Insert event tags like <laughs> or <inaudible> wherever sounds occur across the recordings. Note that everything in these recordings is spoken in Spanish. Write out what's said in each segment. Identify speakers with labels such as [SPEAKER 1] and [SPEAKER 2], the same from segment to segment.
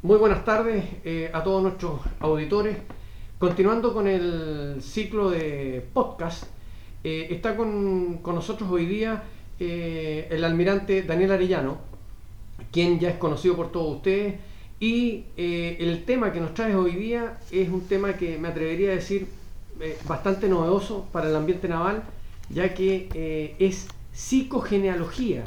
[SPEAKER 1] Muy buenas tardes eh, a todos nuestros auditores. Continuando con el ciclo de podcast, eh, está con, nosotros hoy día eh, el almirante Daniel Arellano, quien ya es conocido por todos ustedes. Y el tema que nos trae hoy día es un tema que me atrevería a decir bastante novedoso para el ambiente naval, ya que es psicogenealogía.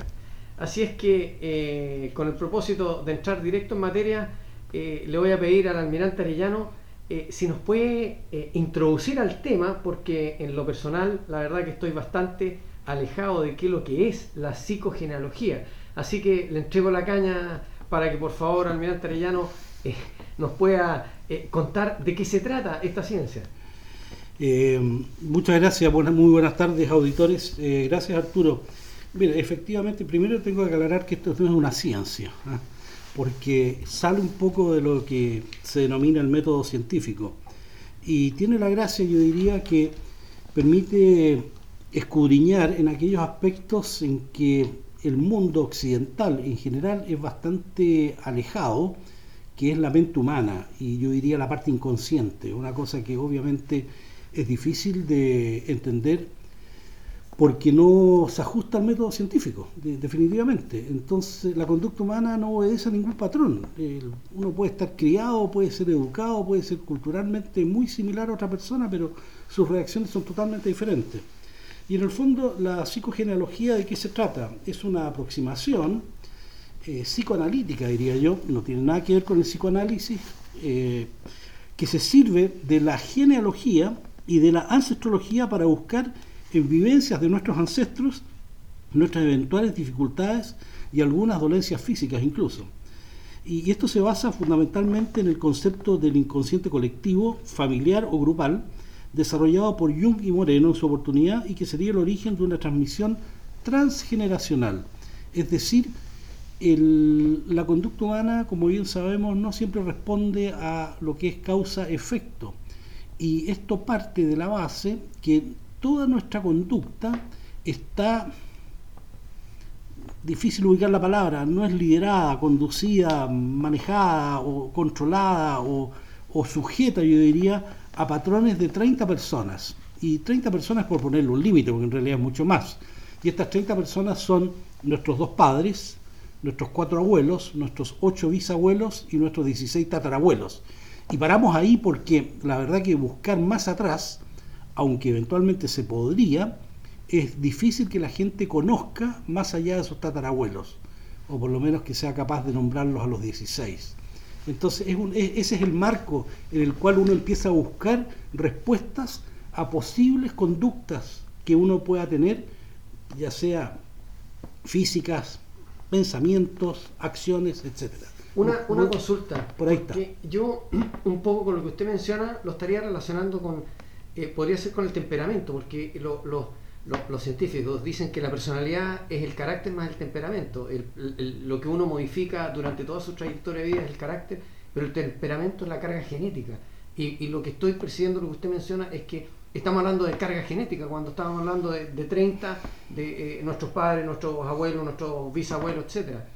[SPEAKER 1] Así es que con el propósito de entrar directo en materia, eh, le voy a pedir al almirante Arellano eh, si nos puede eh, introducir al tema, porque en lo personal, la verdad que estoy bastante alejado de qué lo que es la psicogenealogía. Así que le entrego la caña para que por favor, almirante Arellano, nos pueda contar de qué se trata esta ciencia.
[SPEAKER 2] muchas gracias, muy buenas tardes auditores. gracias Arturo. Mira, efectivamente, primero tengo que aclarar que esto no es una ciencia. Porque sale un poco de lo que se denomina el método científico. Y tiene la gracia, yo diría, que permite escudriñar en aquellos aspectos en que el mundo occidental en general es bastante alejado, que es la mente humana y yo diría la parte inconsciente, una cosa que obviamente es difícil de entender porque no se ajusta al método científico, definitivamente. Entonces, la conducta humana no obedece a ningún patrón. uno puede estar criado, puede ser educado, puede ser culturalmente muy similar a otra persona, pero sus reacciones son totalmente diferentes. Y en el fondo, la psicogenealogía de qué se trata? Es una aproximación eh, psicoanalítica, diría yo, no tiene nada que ver con el psicoanálisis, eh, que se sirve de la genealogía y de la ancestrología para buscar en vivencias de nuestros ancestros, nuestras eventuales dificultades y algunas dolencias físicas incluso. Y esto se basa fundamentalmente en el concepto del inconsciente colectivo, familiar o grupal, desarrollado por Jung y Moreno en su oportunidad y que sería el origen de una transmisión transgeneracional. Es decir, la conducta humana, como bien sabemos, no siempre responde a lo que es causa-efecto. Y esto parte de la base que toda nuestra conducta está, difícil ubicar la palabra, no es liderada, conducida, manejada o controlada o, sujeta, yo diría, a patrones de 30 personas. Y 30 personas por ponerle un límite, porque en realidad es mucho más. Y estas 30 personas son nuestros dos padres, nuestros cuatro abuelos, nuestros ocho bisabuelos y nuestros 16 tatarabuelos. Y paramos ahí porque la verdad que buscar más atrás aunque eventualmente se podría, es difícil que la gente conozca más allá de sus tatarabuelos, o por lo menos que sea capaz de nombrarlos a los 16. Entonces, ese es el marco en el cual uno empieza a buscar respuestas a posibles conductas que uno pueda tener, ya sea físicas, pensamientos, acciones, etcétera.
[SPEAKER 1] Una, una consulta. Por ahí está. Yo, un poco con lo que usted menciona, lo estaría relacionando con eh, podría ser con el temperamento, porque los científicos dicen que la personalidad es el carácter más el temperamento. lo que uno modifica durante toda su trayectoria de vida es el carácter, pero el temperamento es la carga genética. Y, lo que estoy percibiendo, lo que usted menciona, es que estamos hablando de carga genética, cuando estamos hablando de, 30, de eh, nuestros padres, nuestros abuelos, nuestros bisabuelos, etcétera.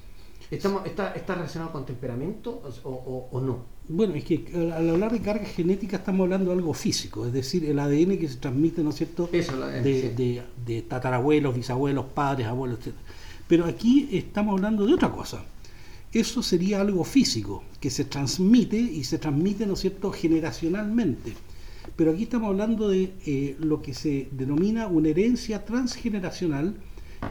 [SPEAKER 1] Estamos, está, ¿Está relacionado con temperamento o no?
[SPEAKER 2] Bueno, es que al hablar de carga genética estamos hablando de algo físico, es decir, el ADN que se transmite, ¿no es cierto?, de, tatarabuelos, bisabuelos, padres, abuelos, etc. Pero aquí estamos hablando de otra cosa. Eso sería algo físico, que se transmite y se transmite, ¿no es cierto?, generacionalmente. Pero aquí estamos hablando de eh, lo que se denomina una herencia transgeneracional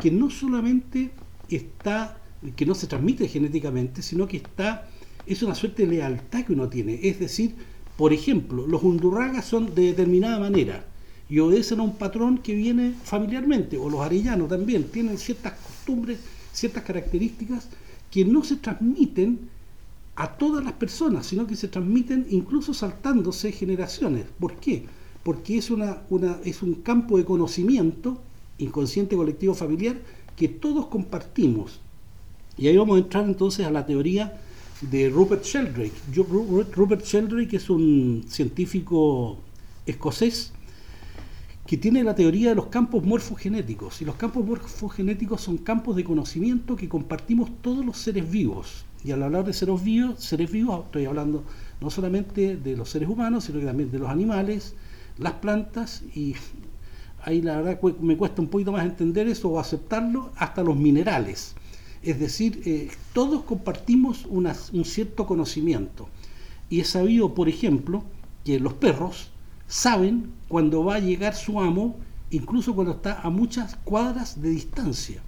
[SPEAKER 2] que no solamente está, que no se transmite genéticamente, sino que está es una suerte de lealtad que uno tiene. Es decir, por ejemplo, los undurragas son de determinada manera y obedecen a un patrón que viene familiarmente, o los arellanos también, tienen ciertas costumbres, ciertas características que no se transmiten a todas las personas, sino que se transmiten incluso saltándose generaciones. ¿Por qué? Porque es, una, una, es un campo de conocimiento inconsciente colectivo familiar que todos compartimos. Y ahí vamos a entrar entonces a la teoría de Rupert Sheldrake. Rupert Sheldrake es un científico escocés que tiene la teoría de los campos morfogenéticos. Y los campos morfogenéticos son campos de conocimiento que compartimos todos los seres vivos. Y al hablar de seres vivos, seres vivos, estoy hablando no solamente de los seres humanos, sino también de los animales, las plantas, y ahí la verdad me cuesta un poquito más entender eso o aceptarlo, hasta los minerales. Es decir, eh, todos compartimos un cierto conocimiento. Y es sabido, por ejemplo, que los perros saben cuando va a llegar su amo, incluso cuando está a muchas cuadras de distancia.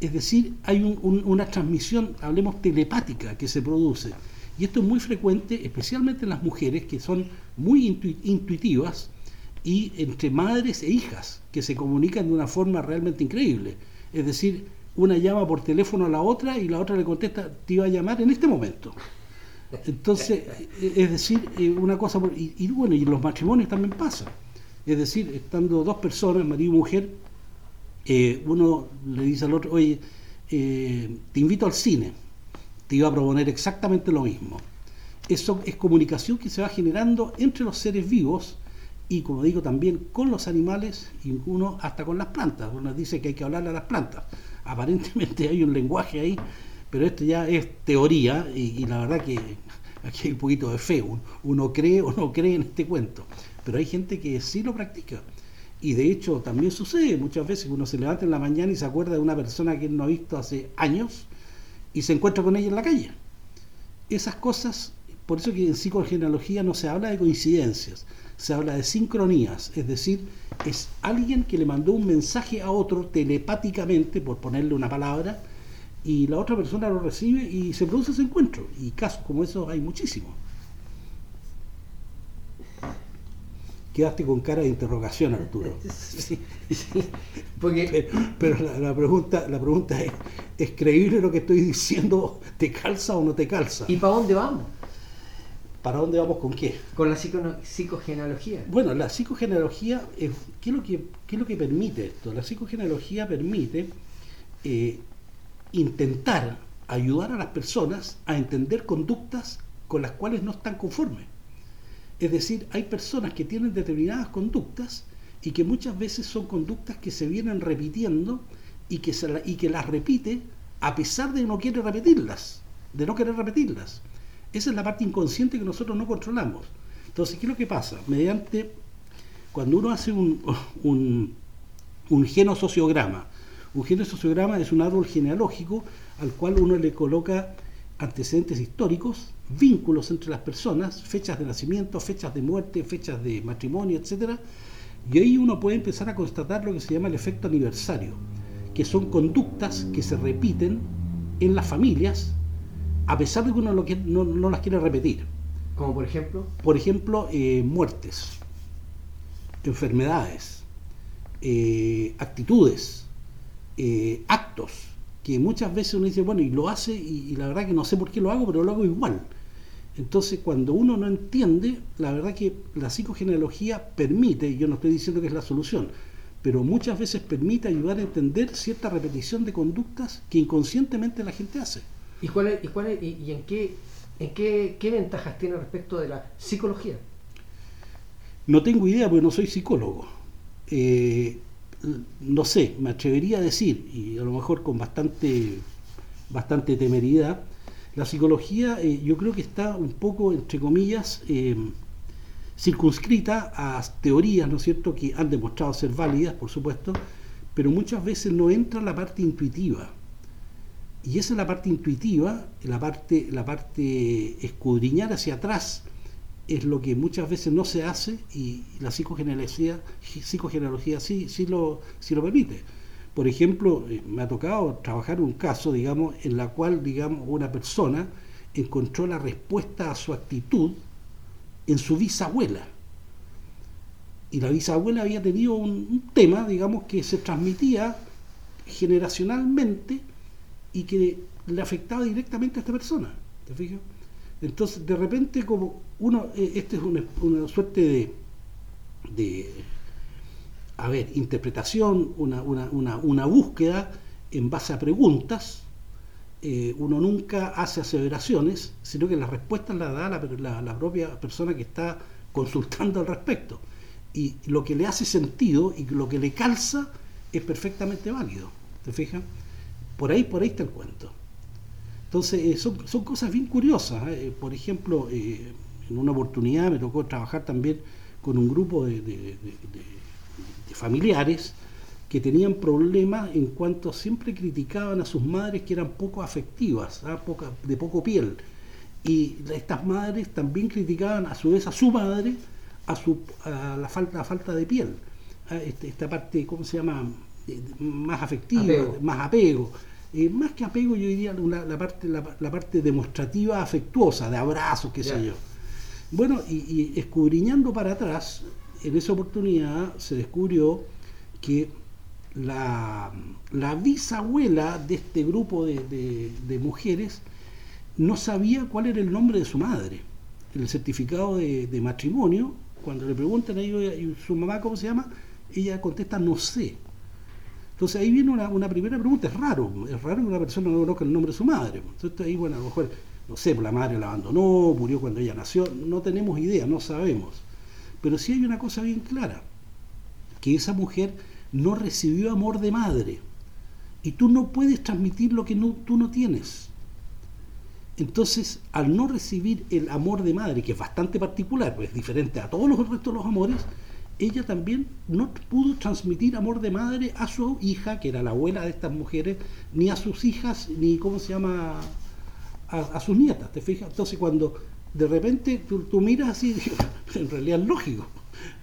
[SPEAKER 2] Es decir, hay una transmisión, hablemos telepática, que se produce. Y esto es muy frecuente, especialmente en las mujeres, que son muy intuitivas, y entre madres e hijas, que se comunican de una forma realmente increíble. Es decir, una llama por teléfono a la otra y la otra le contesta, te iba a llamar en este momento. Entonces, es decir, eh, una cosa, y, bueno, y los matrimonios también pasa. Es decir, estando dos personas, marido y mujer, eh, uno le dice al otro, oye, eh, te invito al cine, te iba a proponer exactamente lo mismo. Eso es comunicación que se va generando entre los seres vivos y, como digo, también con los animales y uno hasta con las plantas. Uno dice que hay que hablarle a las plantas. Aparentemente hay un lenguaje ahí pero esto ya es teoría y, la verdad que aquí hay un poquito de fe, uno, cree o no cree en este cuento, pero hay gente que sí lo practica. Y de hecho también sucede muchas veces que uno se levanta en la mañana y se acuerda de una persona que no ha visto hace años y se encuentra con ella en la calle. Esas cosas, por eso que en psicogenealogía no se habla de coincidencias, se habla de sincronías, es decir, es alguien que le mandó un mensaje a otro telepáticamente, por ponerle una palabra, y la otra persona lo recibe y se produce ese encuentro. Y casos como esos hay muchísimos. Quedaste con cara de interrogación, Arturo. <laughs> Sí, Porque... Pero, la, pregunta, la pregunta es, ¿es creíble lo que estoy diciendo? ¿Te calza o no te calza?
[SPEAKER 1] ¿Y para dónde vamos?
[SPEAKER 2] ¿Para dónde vamos con qué?
[SPEAKER 1] Con la psicogenealogía.
[SPEAKER 2] Bueno, la psicogenealogía, ¿qué, es lo que, ¿qué es lo que permite esto? La psicogenealogía permite eh, intentar ayudar a las personas a entender conductas con las cuales no están conformes. Es decir, hay personas que tienen determinadas conductas y que muchas veces son conductas que se vienen repitiendo y que, se y que las repite a pesar de no querer repetirlas, de no querer repetirlas. Esa es la parte inconsciente que nosotros no controlamos. Entonces, ¿qué es lo que pasa? Mediante, cuando uno hace un, <laughs> un, un genosociograma, un género sociograma es un árbol genealógico al cual uno le coloca antecedentes históricos, vínculos entre las personas, fechas de nacimiento, fechas de muerte, fechas de matrimonio, etc. Y ahí uno puede empezar a constatar lo que se llama el efecto aniversario, que son conductas que se repiten en las familias a pesar de que uno no, las quiere repetir.
[SPEAKER 1] Como por ejemplo?
[SPEAKER 2] Por ejemplo, eh, muertes, enfermedades, eh, actitudes, eh, actos que muchas veces uno dice, bueno, y lo hace y, la verdad que no sé por qué lo hago, pero lo hago igual. Entonces, cuando uno no entiende, la verdad que la psicogenealogía permite, yo no estoy diciendo que es la solución, pero muchas veces permite ayudar a entender cierta repetición de conductas que inconscientemente la gente hace.
[SPEAKER 1] ¿Y, cuál y, cuál y, en, qué, en qué, qué ventajas tiene respecto de la psicología?
[SPEAKER 2] No tengo idea porque no soy psicólogo. Eh, no sé, me atrevería a decir, y a lo mejor con bastante, bastante temeridad, la psicología eh, yo creo que está un poco, entre comillas, eh, circunscrita a teorías, ¿no es cierto?, que han demostrado ser válidas, por supuesto, pero muchas veces no entra la parte intuitiva. Y esa es la parte intuitiva, la parte, la parte escudriñar hacia atrás, es lo que muchas veces no se hace y la psicogenealogía, psicogenealogía sí, sí, lo, sí lo permite. Por ejemplo, eh, me ha tocado trabajar un caso, digamos, en la cual, digamos, una persona encontró la respuesta a su actitud en su bisabuela. Y la bisabuela había tenido un, un tema, digamos, que se transmitía generacionalmente y que le afectaba directamente a esta persona. ¿Te fijas? Entonces, de repente, como uno, eh, este es una, suerte de, de, a ver, interpretación, una, una, una, búsqueda en base a preguntas, eh, uno nunca hace aseveraciones, sino que las respuestas las da la, la, propia persona que está consultando al respecto. Y lo que le hace sentido y lo que le calza es perfectamente válido. ¿Te fijas? Por ahí, por ahí está el cuento. Entonces, eh, son, son, cosas bien curiosas. ¿eh? Por ejemplo, en una oportunidad me tocó trabajar también con un grupo de, familiares que tenían problemas en cuanto siempre criticaban a sus madres que eran poco afectivas, ¿ah? de poco piel. Y estas madres también criticaban a su vez a su madre a, su, a la, falta, falta de piel. ¿ah? Este, esta parte, ¿cómo se llama? Más afectiva, más apego. Eh, más que apego, yo diría la, parte, la, parte demostrativa afectuosa, de abrazos, qué sé yo. Bueno, y, escudriñando para atrás, en esa oportunidad se descubrió que la, bisabuela de este grupo de, mujeres no sabía cuál era el nombre de su madre. En el certificado de, matrimonio, cuando le preguntan a ellos, ¿y su mamá cómo se llama? Ella contesta, no sé. Entonces ahí viene una, primera pregunta, es raro, es raro que una persona no conozca el nombre de su madre. Entonces ahí, bueno, a lo mejor no sé, la madre la abandonó, murió cuando ella nació, no tenemos idea, no sabemos. Pero sí hay una cosa bien clara, que esa mujer no recibió amor de madre. Y tú no puedes transmitir lo que tú no tienes. Entonces, al no recibir el amor de madre, que es bastante particular, pues es diferente a todos los restos de los amores, ella también no pudo transmitir amor de madre a su hija, que era la abuela de estas mujeres, ni a sus hijas, ni, ¿cómo se llama?, a, sus nietas, ¿te fijas? Entonces cuando de repente tú, miras así, <laughs> en realidad es lógico.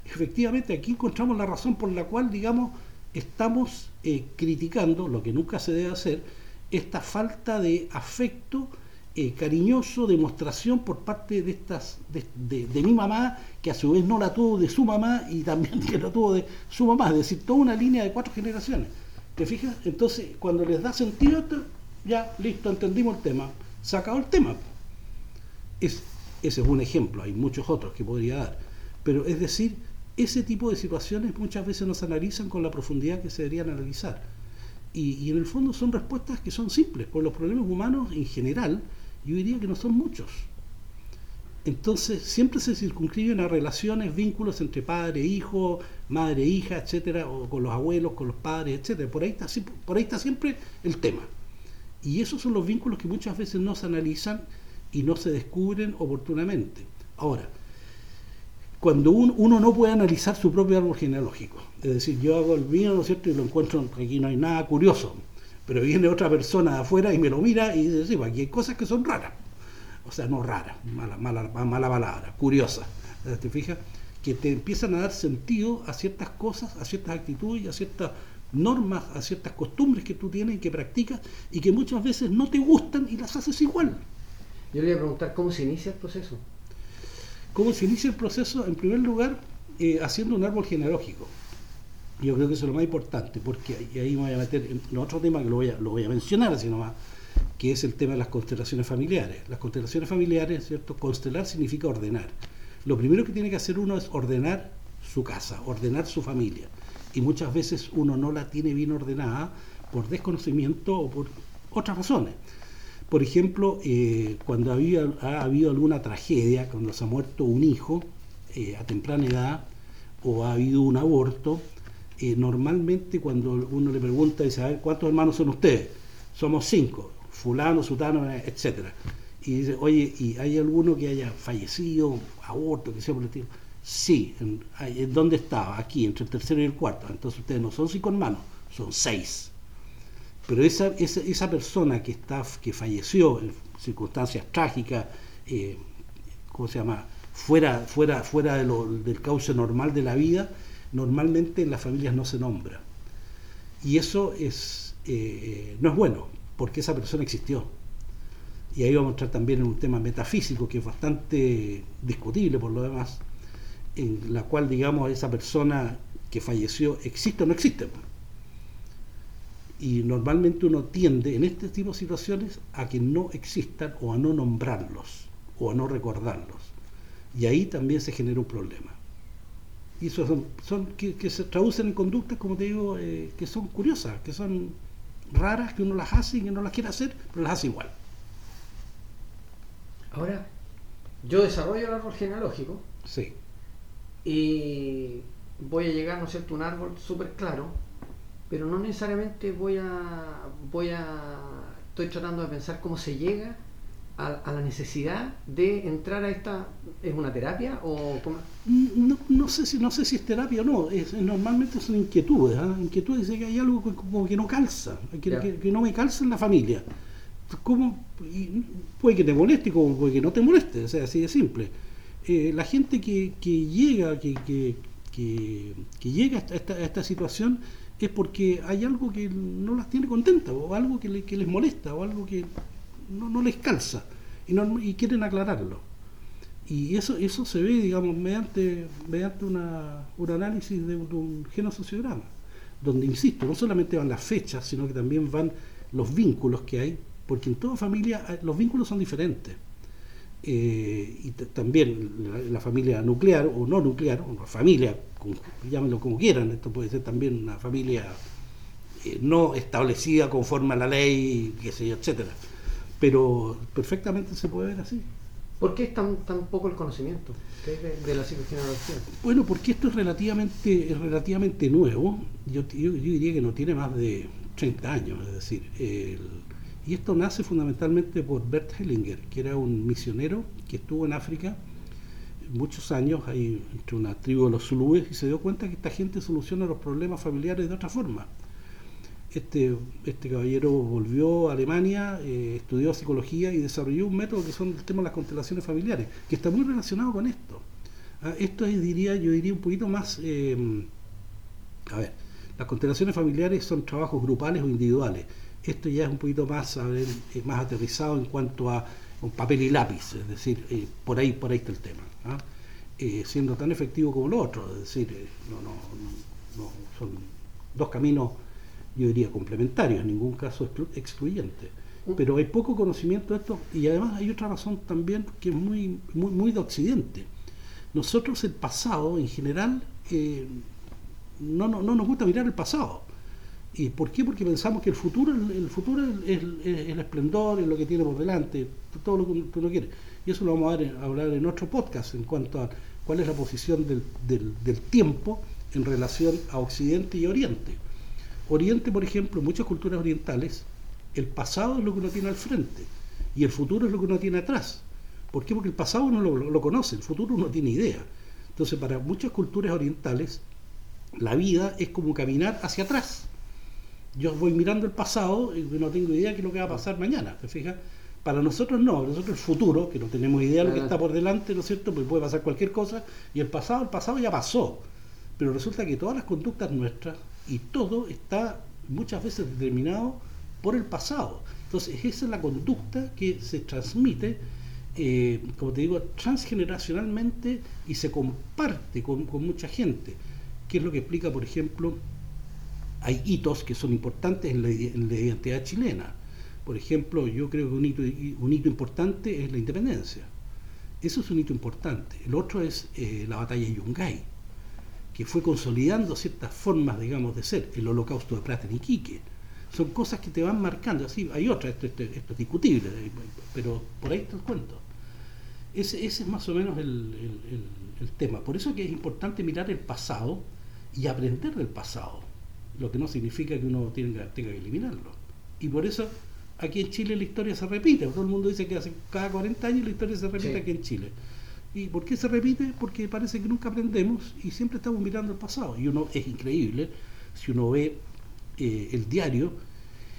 [SPEAKER 2] Efectivamente, aquí encontramos la razón por la cual, digamos, estamos eh, criticando, lo que nunca se debe hacer, esta falta de afecto eh, cariñoso, demostración por parte de estas de, de, mi mamá, que a su vez no la tuvo de su mamá y también <laughs> que la tuvo de su mamá, es decir, toda una línea de cuatro generaciones. ¿Te fijas? Entonces, cuando les da sentido, ya, listo, entendimos el tema sacado el tema. Es, ese es un ejemplo, hay muchos otros que podría dar. Pero es decir, ese tipo de situaciones muchas veces no se analizan con la profundidad que se deberían analizar. Y, en el fondo son respuestas que son simples, por los problemas humanos en general, yo diría que no son muchos. Entonces siempre se circunscriben a relaciones, vínculos entre padre, hijo, madre, hija, etcétera, o con los abuelos, con los padres, etcétera. Por ahí está, por ahí está siempre el tema. Y esos son los vínculos que muchas veces no se analizan y no se descubren oportunamente. Ahora, cuando uno, no puede analizar su propio árbol genealógico, es decir, yo hago el mío, ¿no es cierto?, y lo encuentro, aquí no hay nada curioso, pero viene otra persona de afuera y me lo mira y dice, sí, pues aquí hay cosas que son raras, o sea, no raras, mala, mala, mala palabra, curiosas, ¿te fijas? Que te empiezan a dar sentido a ciertas cosas, a ciertas actitudes a ciertas normas, a ciertas costumbres que tú tienes y que practicas y que muchas veces no te gustan y las haces igual.
[SPEAKER 1] Yo le voy a preguntar cómo se inicia el proceso.
[SPEAKER 2] ¿Cómo se inicia el proceso? En primer lugar, eh, haciendo un árbol genealógico. Yo creo que eso es lo más importante, porque ahí me voy a meter en otro tema que lo voy a, mencionar así nomás, que es el tema de las constelaciones familiares. Las constelaciones familiares, ¿cierto? Constelar significa ordenar. Lo primero que tiene que hacer uno es ordenar su casa, ordenar su familia y muchas veces uno no la tiene bien ordenada por desconocimiento o por otras razones. Por ejemplo, eh, cuando ha habido alguna tragedia, cuando se ha muerto un hijo eh, a temprana edad o ha habido un aborto, eh, normalmente cuando uno le pregunta, dice, a ver, ¿cuántos hermanos son ustedes? Somos cinco, fulano, sutano, etc. Y dice, oye, ¿y hay alguno que haya fallecido, aborto, que sea por el tipo? Sí, en, ¿dónde estaba? Aquí, entre el tercero y el cuarto. Entonces ustedes no son cinco hermanos, son seis. Pero esa, esa, esa persona que, está, que falleció en circunstancias trágicas, eh, ¿cómo se llama? Fuera, fuera, fuera del cauce normal de la vida, normalmente en las familias no se nombra. Y eso es, eh, no es bueno, porque esa persona existió. Y ahí vamos a entrar también en un tema metafísico que es bastante discutible por lo demás, en la cual, digamos, esa persona que falleció existe o no existe. Y normalmente uno tiende en este tipo de situaciones a que no existan o a no nombrarlos o a no recordarlos. Y ahí también se genera un problema. Y son que, se traducen en conductas, como te digo, eh, que son curiosas, que son raras, que uno las hace y que no las quiere hacer, pero las hace igual.
[SPEAKER 1] Ahora, yo desarrollo el árbol genealógico.
[SPEAKER 2] Sí
[SPEAKER 1] y voy a llegar, ¿no es cierto?, un árbol súper claro, pero no necesariamente voy a, voy a estoy tratando de pensar cómo se llega a, la necesidad de entrar a esta es una terapia o
[SPEAKER 2] no, no, sé si no sé si es terapia o no es, normalmente son inquietudes ¿eh? inquietudes de que hay algo que, como que no calza que, no me calza en la familia ¿Cómo? puede que te moleste como puede que no te moleste o sea así de simple eh, la gente que, que llega que, que, llega a esta, a esta situación es porque hay algo que no las tiene contentas o algo que, les molesta o algo que no, les calza y, no, y quieren aclararlo. Y eso eso se ve, digamos, mediante, mediante una, un análisis de, un genosociograma, donde, insisto, no solamente van las fechas, sino que también van los vínculos que hay, porque en toda familia eh, los vínculos son diferentes. Eh, y también la, familia nuclear o no nuclear, una familia, llámenlo como quieran, esto puede ser también una familia eh, no establecida conforme a la ley, qué sé yo, etcétera. Pero perfectamente se puede ver así.
[SPEAKER 1] ¿Por qué es tan, tan poco el conocimiento de, la psicogenealogía?
[SPEAKER 2] Bueno, porque esto es relativamente, es relativamente nuevo. Yo, yo, diría que no tiene más de 30 años, es decir, el, y esto nace fundamentalmente por Bert Hellinger, que era un misionero que estuvo en África muchos años ahí entre una tribu de los zulúes y se dio cuenta que esta gente soluciona los problemas familiares de otra forma. Este, este caballero volvió a Alemania, eh, estudió psicología y desarrolló un método que son el tema de las constelaciones familiares, que está muy relacionado con esto. Ah, esto es, diría, yo diría un poquito más, eh, a ver, las constelaciones familiares son trabajos grupales o individuales esto ya es un poquito más, eh, más aterrizado en cuanto a un papel y lápiz, es decir, eh, por ahí por ahí está el tema. ¿ah? Siendo tan efectivo como lo otro, es decir, no, no, son dos caminos, yo diría, complementarios, en ningún caso excluyente. Mm. Pero hay poco conocimiento de esto y además hay otra razón también que es muy, muy, muy de Occidente. Nosotros el pasado, en general, no, no, no nos gusta mirar el pasado ¿Y por qué? Porque pensamos que el futuro, el futuro es, el esplendor, es lo que tiene por delante, todo lo que uno quiere. Y eso lo vamos a, hablar en otro podcast en cuanto a cuál es la posición del, del, tiempo en relación a Occidente y Oriente. Oriente, por ejemplo, muchas culturas orientales, el pasado es lo que uno tiene al frente y el futuro es lo que uno tiene atrás. ¿Por qué? Porque el pasado uno lo, lo conoce, el futuro uno tiene idea. Entonces, para muchas culturas orientales, la vida es como caminar hacia atrás yo voy mirando el pasado y no tengo idea de qué es lo que va a pasar mañana, ¿te fijas? Para nosotros no, nosotros el futuro, que no tenemos idea de lo que está por delante, ¿no es cierto? Pues puede pasar cualquier cosa, y el pasado, el pasado ya pasó. Pero resulta que todas las conductas nuestras y todo está muchas veces determinado por el pasado. Entonces, esa es la conducta que se transmite, eh, como te digo, transgeneracionalmente y se comparte con, mucha gente. ¿Qué es lo que explica, por ejemplo, hay hitos que son importantes en la, identidad chilena. Por ejemplo, yo creo que un hito, un hito importante es la independencia. Eso es un hito importante. El otro es eh, la batalla de Yungay, que fue consolidando ciertas formas, digamos, de ser. El holocausto de Plata en Iquique. Son cosas que te van marcando. Así, hay otras, esto, esto, es discutible, pero por ahí está el cuento. Ese, ese es más o menos el, el, el tema. Por eso que es importante mirar el pasado y aprender del pasado lo que no significa que uno tenga, tenga que eliminarlo. Y por eso aquí en Chile la historia se repite. Todo el mundo dice que hace cada 40 años la historia se repite aquí en Chile. ¿Y por qué se repite? Porque parece que nunca aprendemos y siempre estamos mirando el pasado. Y uno es increíble si uno ve eh, el diario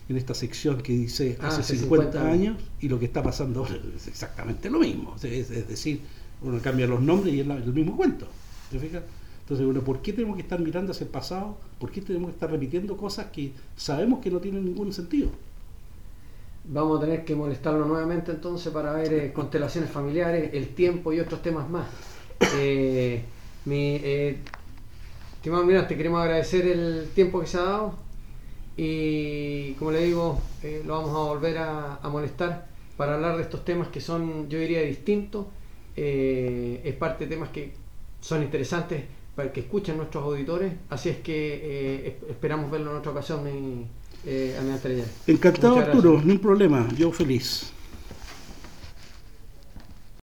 [SPEAKER 2] en esta sección que dice ah, hace 50, años y lo que está pasando ahora es exactamente lo mismo. Es, decir, uno cambia los nombres y es el mismo cuento. ¿Te fijas? Entonces, bueno, ¿por qué tenemos que estar mirando hacia el pasado? ¿Por qué tenemos que estar repitiendo cosas que sabemos que no tienen ningún sentido?
[SPEAKER 1] Vamos a tener que molestarlo nuevamente entonces para ver eh, constelaciones familiares, el tiempo y otros temas más. Eh, mi, eh, estimado te queremos agradecer el tiempo que se ha dado y como le digo, eh, lo vamos a volver a, molestar para hablar de estos temas que son, yo diría, distintos. es parte de temas que son interesantes para que escuchen nuestros auditores. Así es que eh, esperamos verlo en otra ocasión, mi, eh,
[SPEAKER 2] Encantado, Arturo, un problema. Yo feliz.